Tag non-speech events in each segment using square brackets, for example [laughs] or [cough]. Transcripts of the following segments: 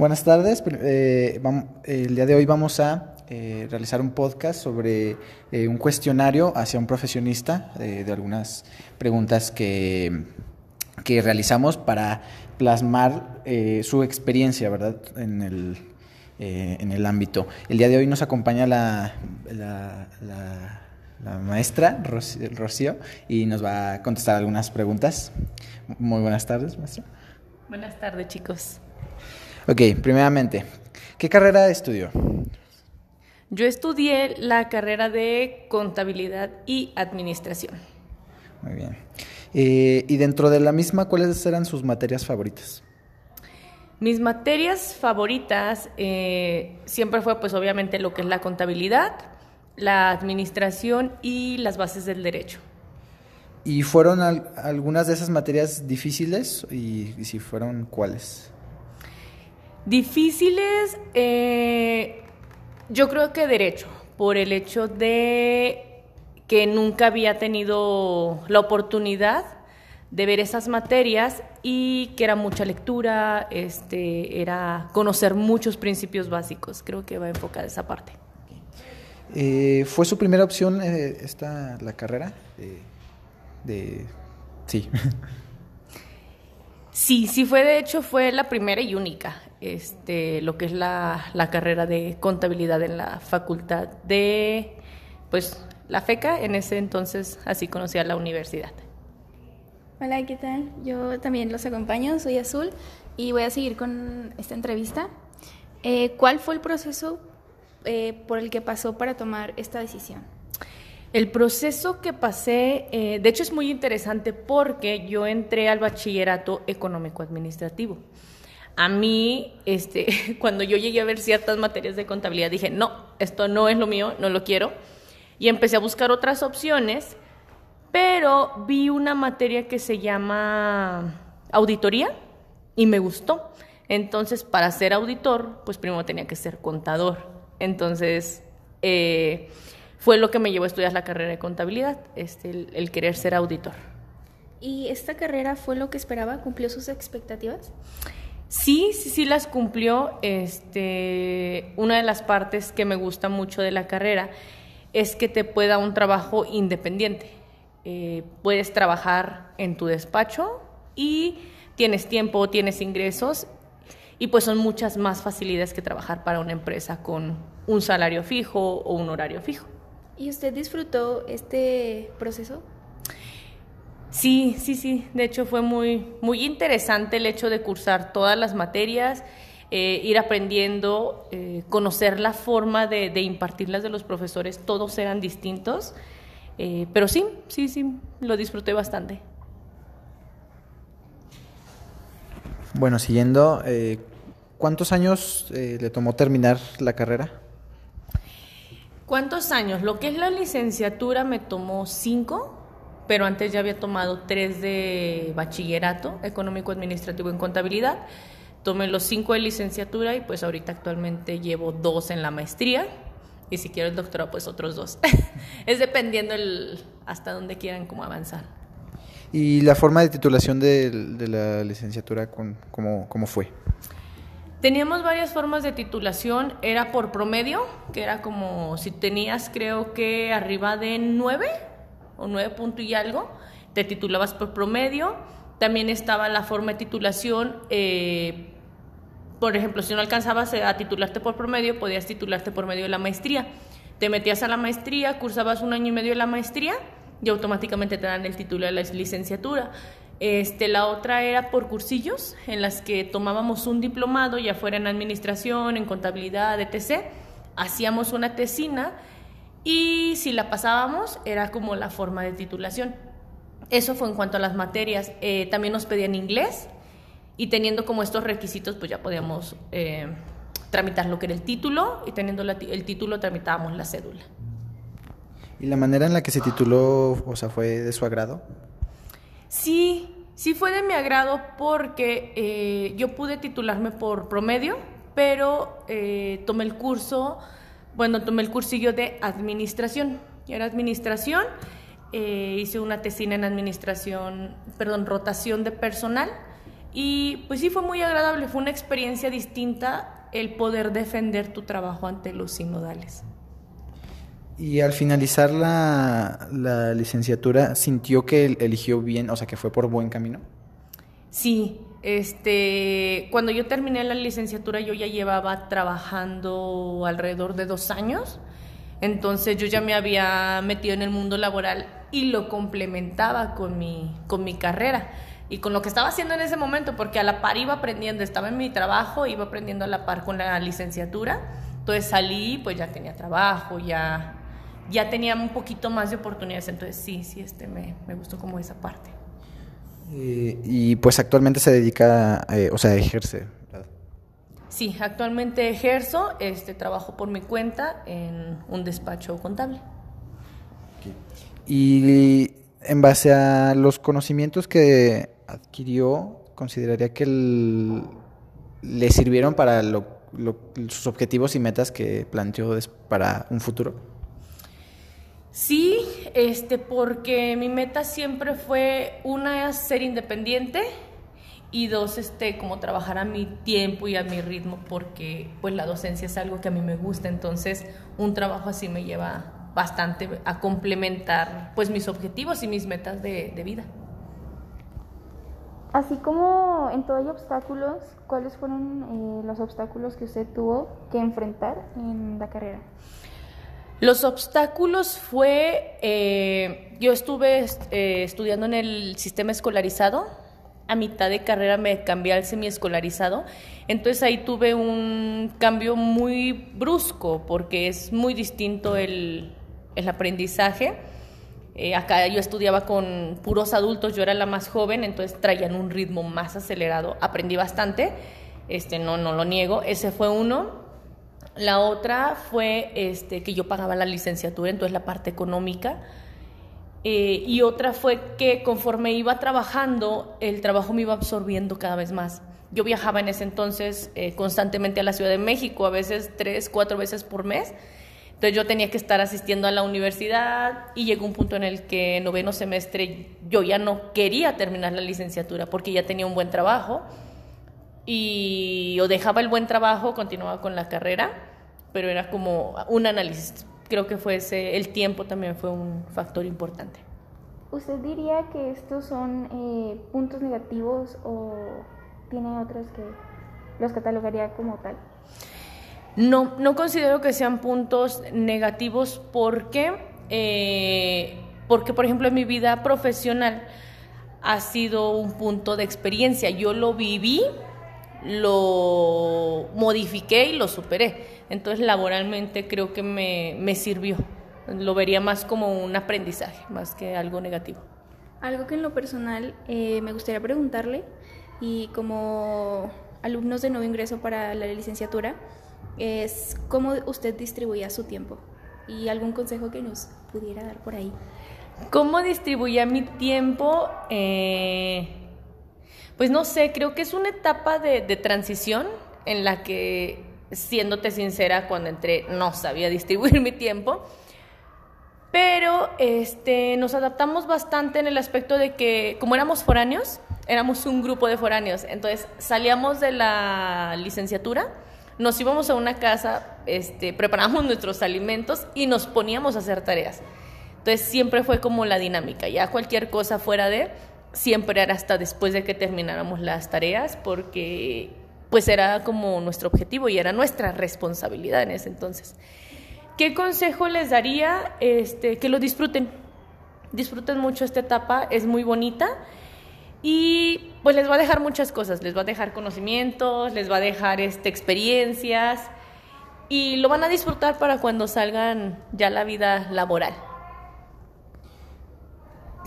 Buenas tardes. Eh, el día de hoy vamos a eh, realizar un podcast sobre eh, un cuestionario hacia un profesionista de algunas preguntas que, que realizamos para plasmar su experiencia, ¿verdad? En el, en el ámbito. El día de hoy nos acompaña la, la, la maestra Rocío y nos va a contestar algunas preguntas. Muy buenas tardes, maestra. Buenas tardes, chicos. Ok, primeramente, ¿qué carrera estudió? Yo estudié la carrera de contabilidad y administración. Muy bien. Eh, y dentro de la misma, ¿cuáles eran sus materias favoritas? Mis materias favoritas eh, siempre fue, pues obviamente, lo que es la contabilidad, la administración y las bases del derecho. ¿Y fueron algunas de esas materias difíciles? y si fueron, ¿cuáles? Difíciles, eh, yo creo que derecho, por el hecho de que nunca había tenido la oportunidad de ver esas materias y que era mucha lectura, este, era conocer muchos principios básicos. Creo que va enfocada esa parte. Eh, ¿Fue su primera opción eh, esta, la carrera? de, sí. [laughs] Sí, sí fue, de hecho, fue la primera y única este, lo que es la, carrera de contabilidad en la facultad de, pues, la FECA, en ese entonces así conocía la universidad. Hola, ¿qué tal? Yo también los acompaño, soy Azul y voy a seguir con esta entrevista. Eh, ¿Cuál fue el proceso eh, por el que pasó para tomar esta decisión? El proceso que pasé, eh, de hecho es muy interesante porque yo entré al bachillerato económico administrativo. A mí, este, [laughs] cuando yo llegué a ver ciertas materias de contabilidad, dije, no, esto no es lo mío, no lo quiero. Y empecé a buscar otras opciones, pero vi una materia que se llama auditoría y me gustó. Entonces, para ser auditor, pues primero tenía que ser contador. Entonces, eh, fue lo que me llevó a estudiar la carrera de contabilidad, este, el querer ser auditor. ¿Y esta carrera fue lo que esperaba? ¿Cumplió sus expectativas? Sí, sí, sí las cumplió. Este, una de las partes que me gusta mucho de la carrera es que te pueda un trabajo independiente. Eh, puedes trabajar en tu despacho y tienes tiempo, tienes ingresos y pues son muchas más facilidades que trabajar para una empresa con un salario fijo o un horario fijo. ¿Y usted disfrutó este proceso? Sí, sí, sí. De hecho fue muy, muy interesante el hecho de cursar todas las materias, eh, ir aprendiendo, eh, conocer la forma de, impartirlas de los profesores. Todos eran distintos, eh, pero sí, sí, sí, lo disfruté bastante. Bueno, siguiendo, ¿cuántos años le tomó terminar la carrera? ¿Cuántos años? Lo que es la licenciatura me tomó cinco pero antes ya había tomado tres de bachillerato económico administrativo en contabilidad. Tomé los cinco de licenciatura y pues ahorita actualmente llevo dos en la maestría y si quiero el doctorado pues otros dos. [laughs] es dependiendo el, hasta dónde quieran como avanzar. ¿Y la forma de titulación de, la licenciatura cómo, cómo fue? Teníamos varias formas de titulación, era por promedio, que era como si tenías creo que arriba de nueve o nueve puntos y algo, te titulabas por promedio. También estaba la forma de titulación, eh, por ejemplo, si no alcanzabas a titularte por promedio, podías titularte por medio de la maestría. Te metías a la maestría, cursabas un año y medio de la maestría y automáticamente te dan el título de la licenciatura. Este, la otra era por cursillos, en las que tomábamos un diplomado, ya fuera en administración, en contabilidad, etc. Hacíamos una tesina y si la pasábamos era como la forma de titulación. Eso fue en cuanto a las materias. Eh, también nos pedían inglés y teniendo como estos requisitos pues ya podíamos eh, tramitar lo que era el título y teniendo el título tramitábamos la cédula. ¿Y la manera en la que se tituló, o sea, fue de su agrado? Sí, sí fue de mi agrado porque eh, yo pude titularme por promedio, pero tomé el curso bueno, tomé el cursillo de administración. Era administración, eh, hice una tesina en administración, perdón, rotación de personal. Y pues sí fue muy agradable, fue una experiencia distinta el poder defender tu trabajo ante los sinodales. Y al finalizar la, la licenciatura, ¿sintió que eligió bien, o sea, que fue por buen camino? Sí, este, cuando yo terminé la licenciatura yo ya llevaba trabajando alrededor de dos años, entonces yo ya me había metido en el mundo laboral y lo complementaba con mi, con mi carrera y con lo que estaba haciendo en ese momento, porque a la par iba aprendiendo, estaba en mi trabajo, iba aprendiendo a la par con la licenciatura, entonces salí, pues ya tenía trabajo, ya, ya tenía un poquito más de oportunidades, entonces sí, sí, este, me, me gustó como esa parte. Eh, y pues actualmente se dedica, eh, o sea, ejerce. Sí, actualmente ejerzo, este, trabajo por mi cuenta en un despacho contable. Y en base a los conocimientos que adquirió, consideraría que le sirvieron para sus objetivos y metas que planteó para un futuro. Sí, este, porque mi meta siempre fue una ser independiente y dos, este, como trabajar a mi tiempo y a mi ritmo, porque pues la docencia es algo que a mí me gusta, entonces un trabajo así me lleva bastante a complementar pues mis objetivos y mis metas de, vida. Así como en todo hay obstáculos, ¿cuáles fueron eh, los obstáculos que usted tuvo que enfrentar en la carrera? Los obstáculos fue, eh, yo estuve eh, estudiando en el sistema escolarizado, a mitad de carrera me cambié al semiescolarizado, entonces ahí tuve un cambio muy brusco porque es muy distinto el, el aprendizaje. Eh, acá yo estudiaba con puros adultos, yo era la más joven, entonces traían un ritmo más acelerado, aprendí bastante, este, no, no lo niego, ese fue uno. La otra fue este, que yo pagaba la licenciatura, entonces la parte económica. Eh, y otra fue que conforme iba trabajando, el trabajo me iba absorbiendo cada vez más. Yo viajaba en ese entonces eh, constantemente a la Ciudad de México, a veces tres, cuatro veces por mes. Entonces yo tenía que estar asistiendo a la universidad y llegó un punto en el que noveno semestre yo ya no quería terminar la licenciatura porque ya tenía un buen trabajo y o dejaba el buen trabajo, continuaba con la carrera, pero era como un análisis. Creo que fue ese, el tiempo también fue un factor importante. ¿Usted diría que estos son eh, puntos negativos o tiene otros que los catalogaría como tal? No, no considero que sean puntos negativos porque, eh, porque, por ejemplo, en mi vida profesional ha sido un punto de experiencia. Yo lo viví, lo modifiqué y lo superé. Entonces laboralmente creo que me, me sirvió. Lo vería más como un aprendizaje, más que algo negativo. Algo que en lo personal eh, me gustaría preguntarle y como alumnos de nuevo ingreso para la licenciatura es cómo usted distribuía su tiempo y algún consejo que nos pudiera dar por ahí. ¿Cómo distribuía mi tiempo? Eh, pues no sé, creo que es una etapa de, transición en la que, siéndote sincera, cuando entré no sabía [laughs] distribuir mi tiempo. Pero este, nos adaptamos bastante en el aspecto de que, como éramos foráneos, éramos un grupo de foráneos. Entonces, salíamos de la licenciatura, nos íbamos a una casa, este, preparábamos [laughs] nuestros alimentos y nos poníamos a hacer tareas. Entonces, siempre fue como la dinámica. Ya cualquier cosa fuera de, siempre era hasta después de que termináramos las tareas, porque pues era como nuestro objetivo y era nuestra responsabilidad en ese entonces. ¿Qué consejo les daría? Este, que lo disfruten. Disfruten mucho esta etapa, es muy bonita y pues les va a dejar muchas cosas, les va a dejar conocimientos, les va a dejar este, experiencias y lo van a disfrutar para cuando salgan ya la vida laboral.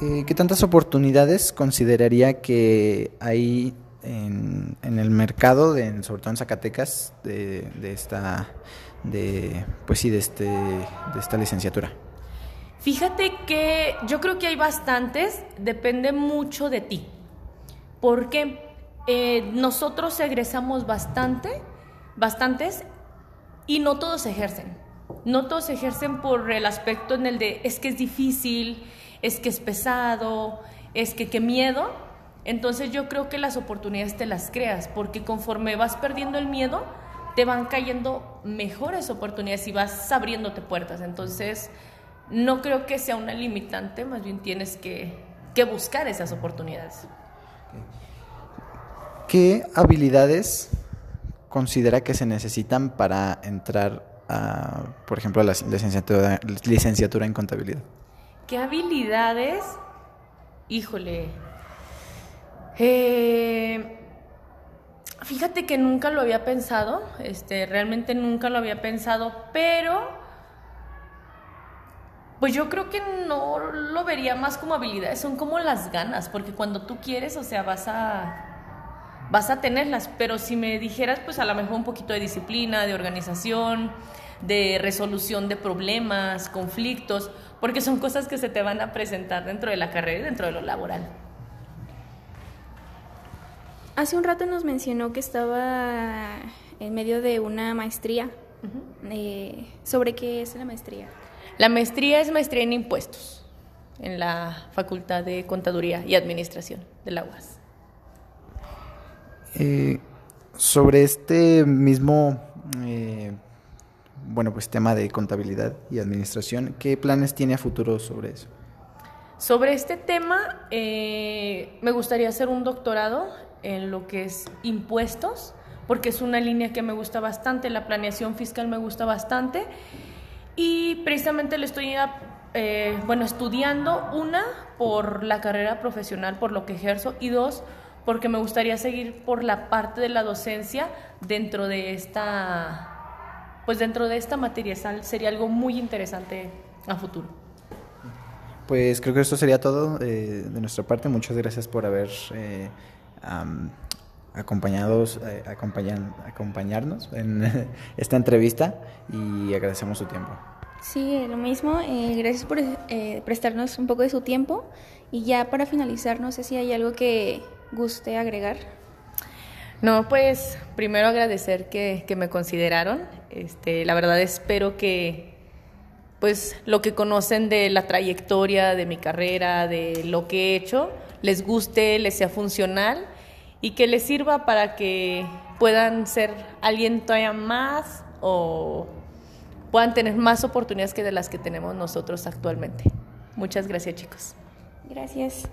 Eh, ¿Qué tantas oportunidades consideraría que hay en, el mercado, sobre todo en Zacatecas, de, esta, de, pues sí, de, este, de esta licenciatura? Fíjate que yo creo que hay bastantes, depende mucho de ti, porque eh, nosotros egresamos bastante, bastantes, y no todos ejercen. No todos ejercen por el aspecto en el de es que es difícil, es que es pesado, es que qué miedo. Entonces yo creo que las oportunidades te las creas, porque conforme vas perdiendo el miedo, te van cayendo mejores oportunidades y vas abriéndote puertas. Entonces, no creo que sea una limitante, más bien tienes que, que buscar esas oportunidades. ¿Qué habilidades considera que se necesitan para entrar a, por ejemplo, a la licenciatura, licenciatura en contabilidad? ¿Qué habilidades? Híjole. Eh, fíjate que nunca lo había pensado, este, realmente nunca lo había pensado, pero pues yo creo que no lo vería más como habilidades, son como las ganas, porque cuando tú quieres, o sea, vas a vas a tenerlas, pero si me dijeras pues a lo mejor un poquito de disciplina, de organización, de resolución de problemas, conflictos, porque son cosas que se te van a presentar dentro de la carrera y dentro de lo laboral. Hace un rato nos mencionó que estaba en medio de una maestría. Eh, ¿Sobre qué es la maestría? La maestría es maestría en impuestos en la Facultad de Contaduría y Administración de la UAS. Eh, sobre este mismo, eh, bueno, pues tema de contabilidad y administración, ¿qué planes tiene a futuro sobre eso? Sobre este tema, eh, me gustaría hacer un doctorado en lo que es impuestos, porque es una línea que me gusta bastante, la planeación fiscal me gusta bastante, y precisamente le estoy, bueno, estudiando, una, por la carrera profesional, por lo que ejerzo, y dos, porque me gustaría seguir por la parte de la docencia dentro de esta, pues dentro de esta materia. Sería algo muy interesante a futuro. Pues creo que esto sería todo eh, de nuestra parte. Muchas gracias por haber eh, acompañados, eh, acompañarnos en [laughs] esta entrevista y agradecemos su tiempo. Sí, lo mismo. gracias por prestarnos un poco de su tiempo. Y ya para finalizar, no sé si hay algo que guste agregar? No, pues primero agradecer que, me consideraron. Este, la verdad espero que pues lo que conocen de la trayectoria de mi carrera, de lo que he hecho, les guste, les sea funcional y que les sirva para que puedan ser alguien todavía más o puedan tener más oportunidades que de las que tenemos nosotros actualmente. Muchas gracias chicos. Gracias.